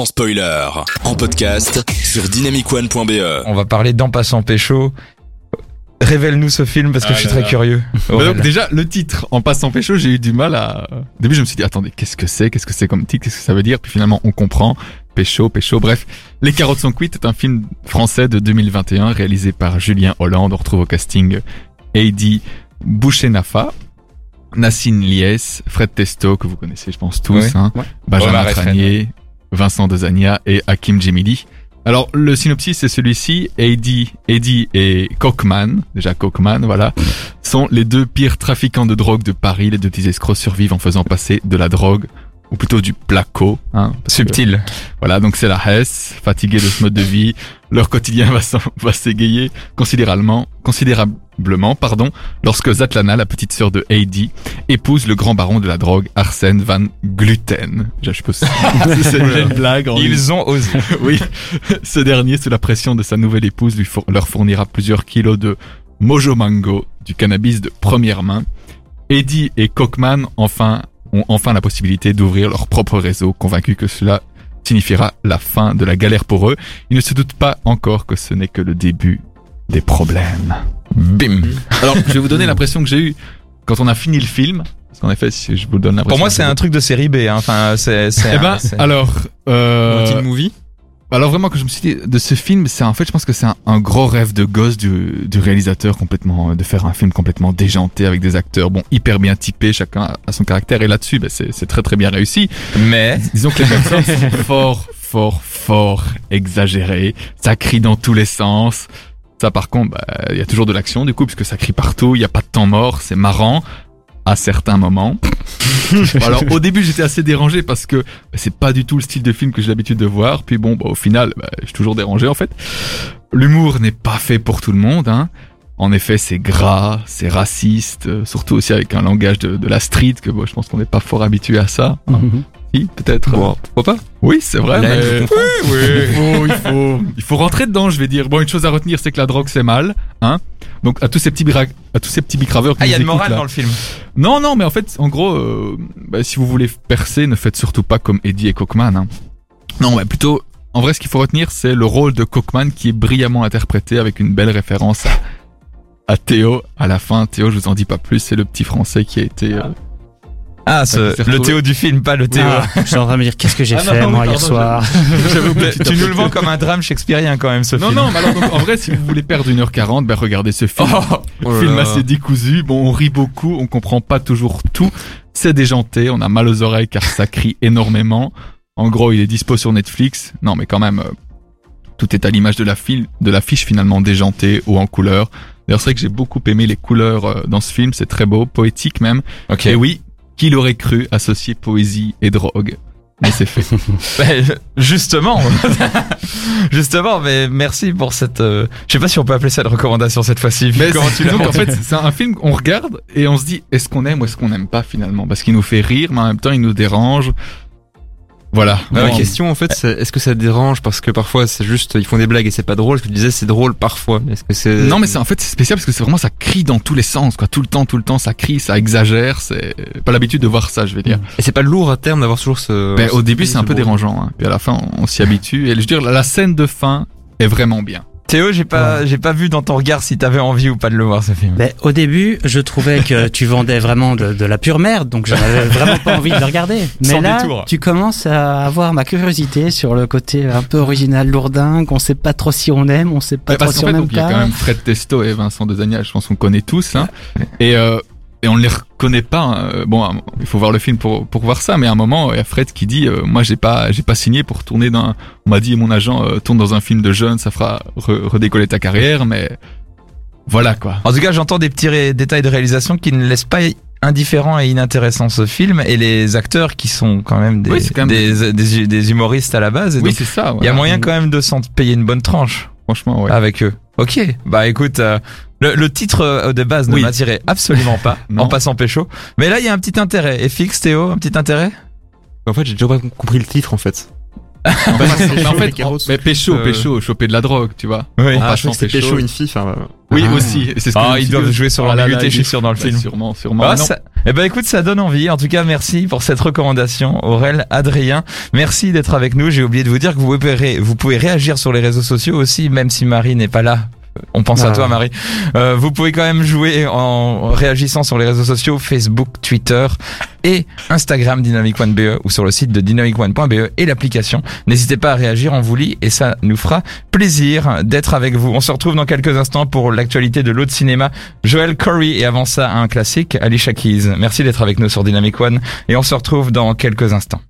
sans spoiler. En podcast sur dynamicone.be. On va parler d'En passant pécho. Révèle-nous ce film parce que Ah je suis là très là. curieux. Bah donc déjà le titre en passant pécho j'ai eu du mal à au début je me suis dit attendez qu'est-ce que c'est? Qu'est-ce que c'est comme titre? Qu'est-ce que ça veut dire? Puis finalement on comprend pécho pécho bref les carottes sont cuites est un film français de 2021 réalisé par Julien Hollande on retrouve au casting Heidi Bouchenafa Nassine Lies Fred Testo que vous connaissez je pense tous hein, Ouais. Benjamin Omar Tranier Vincent Dezania et Hakim Djemili. Alors le synopsis c'est celui-ci. Heidi Heidi et Cockman déjà Cockman voilà sont les deux pires trafiquants de drogue de Paris. Les deux escrocs survivent en faisant passer de la drogue, ou plutôt du placo. Hein, que- Subtil. voilà, donc c'est la Hesse, fatigués de ce mode de vie. Leur quotidien va s'en- va s'égayer considérablement, considérablement, pardon, lorsque Zatlana, la petite sœur de Heidi, épouse le grand baron de la drogue, Arsène Van Gluten. Je suppose c'est une blague. en Ils ont osé. oui, ce dernier, sous la pression de sa nouvelle épouse, lui four- leur fournira plusieurs kilos de Mojo Mango, du cannabis de première main. Eddie et Cockman, enfin, ont enfin la possibilité d'ouvrir leur propre réseau, convaincus que cela signifiera la fin de la galère pour eux. Ils ne se doutent pas encore que ce n'est que le début des problèmes. Bim. Alors, je vais vous donner l'impression que j'ai eu quand on a fini le film. Parce qu'en effet, si je vous donne l'impression. Pour moi, c'est un truc de série B. hein. Enfin, c'est. Eh ben, alors, euh, movie. Alors vraiment, quand je me suis dit de ce film, c'est en fait, je pense que c'est un, un gros rêve de gosse du, du réalisateur complètement, euh, de faire un film complètement déjanté avec des acteurs, bon, hyper bien typés, chacun a son caractère, et là-dessus, ben, c'est c'est très très bien réussi. Mais. Disons que les personnes sont fort, fort, fort exagérées, ça crie dans tous les sens. Ça, par contre, bah, il y a toujours de l'action du coup, puisque ça crie partout, il n'y a pas de temps mort, c'est marrant à certains moments. Alors au début j'étais assez dérangé parce que bah, c'est pas du tout le style de film que j'ai l'habitude de voir. Puis bon, bah, au final, bah, je suis toujours dérangé en fait. L'humour n'est pas fait pour tout le monde. Hein. En effet, c'est gras, c'est raciste, euh, surtout aussi avec un langage de, de la street que bon, je pense qu'on n'est pas fort habitué à ça. hein. Si, peut-être. Bon, pourquoi pas? Oui, c'est vrai. Là, mais- oui, il faut, il faut, il faut rentrer dedans, je vais dire. Bon, une chose à retenir, c'est que la drogue c'est mal, hein. Donc à tous ces petits bira- à tous ces petits bicraveurs qui Ah, il y a de morale là. dans le film. Non, non, mais en fait, en gros, euh, bah, si vous voulez percer, ne faites surtout pas comme Eddie et Cockman. Hein. Non, mais plutôt, en vrai, ce qu'il faut retenir, c'est le rôle de Cockman qui est brillamment interprété avec une belle référence à, Théo. À la fin, Théo, je vous en dis pas plus, c'est le petit français qui a été. euh, Ah, ce, c'est le. Théo du film, pas le Théo. Ah, je suis en train de me dire qu'est-ce que j'ai Ah non, fait non, moi hier soir. Tu nous le vends comme un drame shakespearien quand même, ce Non, film. non, mais alors, donc, en vrai, si vous voulez perdre 1h40, ben regardez ce film. Oh là film assez décousu. Bon, on rit beaucoup, on comprend pas toujours tout. C'est déjanté, on a mal aux oreilles car ça crie énormément. En gros, il est dispo sur Netflix. Non, mais quand même, euh, tout est à l'image de la file, de l'affiche finalement déjantée ou en couleur. D'ailleurs, c'est vrai que j'ai beaucoup aimé les couleurs euh, dans ce film. C'est très beau, poétique même. Ok. Et oui, qui l'aurait cru associer poésie et drogue Mais c'est fait. Ben, justement, justement, mais merci pour cette. euh, Je sais pas si on peut appeler ça une recommandation cette fois-ci. Mais comment tu l'as donc en fait, c'est un film qu'on regarde et on se dit est-ce qu'on aime ou est-ce qu'on n'aime pas finalement? Parce qu'il nous fait rire, mais en même temps il nous dérange. Voilà. Bon, question en fait, c'est est-ce que ça te dérange? Parce que parfois c'est juste ils font des blagues et c'est pas drôle. Ce que tu disais, c'est drôle parfois. Est-ce que c'est Non mais c'est en fait c'est spécial parce que c'est vraiment ça crie dans tous les sens quoi, tout le temps, tout le temps ça crie, ça exagère, c'est pas l'habitude de voir ça, je vais dire. et c'est pas lourd à terme d'avoir toujours ce. Ben, au début c'est un peu dérangeant, hein. puis à la fin on, on s'y habitue et je veux dire la scène de fin est vraiment bien. Théo, j'ai pas, j'ai pas vu dans ton regard si t'avais envie ou pas de le voir ce film. Ben, au début, je trouvais que tu vendais vraiment de, de la pure merde, donc j'en avais vraiment pas envie de le regarder. Mais Sans là, détour. tu commences à avoir ma curiosité sur le côté un peu original, lourdin, qu'on sait pas trop si on aime, on sait pas Ouais, trop si on aime donc, il y a pas. quand même Fred Testo et Vincent Dezania, je pense qu'on connaît tous hein. Et euh, et on ne les reconnaît pas. hein. Bon, à un- il faut voir le film pour pour voir ça, mais à un moment il y a Fred qui dit euh, moi j'ai pas j'ai pas signé pour tourner dans on m'a dit mon agent euh, tourne dans un film de jeunes, ça fera re- redécoller ta carrière mais voilà quoi. En tout cas, j'entends des petits détails de réalisation qui ne laissent pas indifférent et inintéressant ce film et les acteurs qui sont quand même des, Oui, c'est quand même des, des, des humoristes à la base. Et Oui, c'est ça. il y a moyen quand même de s'en payer une bonne tranche franchement ouais. avec eux. Ok, bah écoute, euh, le, le titre euh, de base ne Oui. m'attirait absolument pas en passant pécho. Mais là, il y a un petit intérêt. Et fixe, Théo, un petit intérêt? En fait, j'ai déjà pas compris le titre en fait. Mais en fait, carottes. mais pécho, Euh, pécho, choper de la drogue, tu vois. Oui. En Ah, passant pécho. pécho une fille. Enfin, euh, Oui, Ah. aussi. et C'est ce que Ah, ils doivent jouer sur là là, l'ambiguïté, je suis sûr, dans le Bah, film. Sûrement, sûrement. Ah, Mais non. ça, Eh ben écoute, ça donne envie. En tout cas, merci pour cette recommandation, Aurel, Adrien. Merci d'être avec nous. J'ai oublié de vous dire que vous pouvez, vous pouvez réagir sur les réseaux sociaux aussi, même si Marie n'est pas là. On pense à Ah. toi, Marie. Euh, vous pouvez quand même jouer en réagissant sur les réseaux sociaux, Facebook, Twitter et Instagram Dynamic One BE ou sur le site de dynamicone.be et l'application. N'hésitez pas à réagir, on vous lit et ça nous fera plaisir d'être avec vous. On se retrouve dans quelques instants pour l'actualité de l'autre cinéma. Joel Corey et avant ça un classique, Alicia Keys. Merci d'être avec nous sur Dynamic One et on se retrouve dans quelques instants.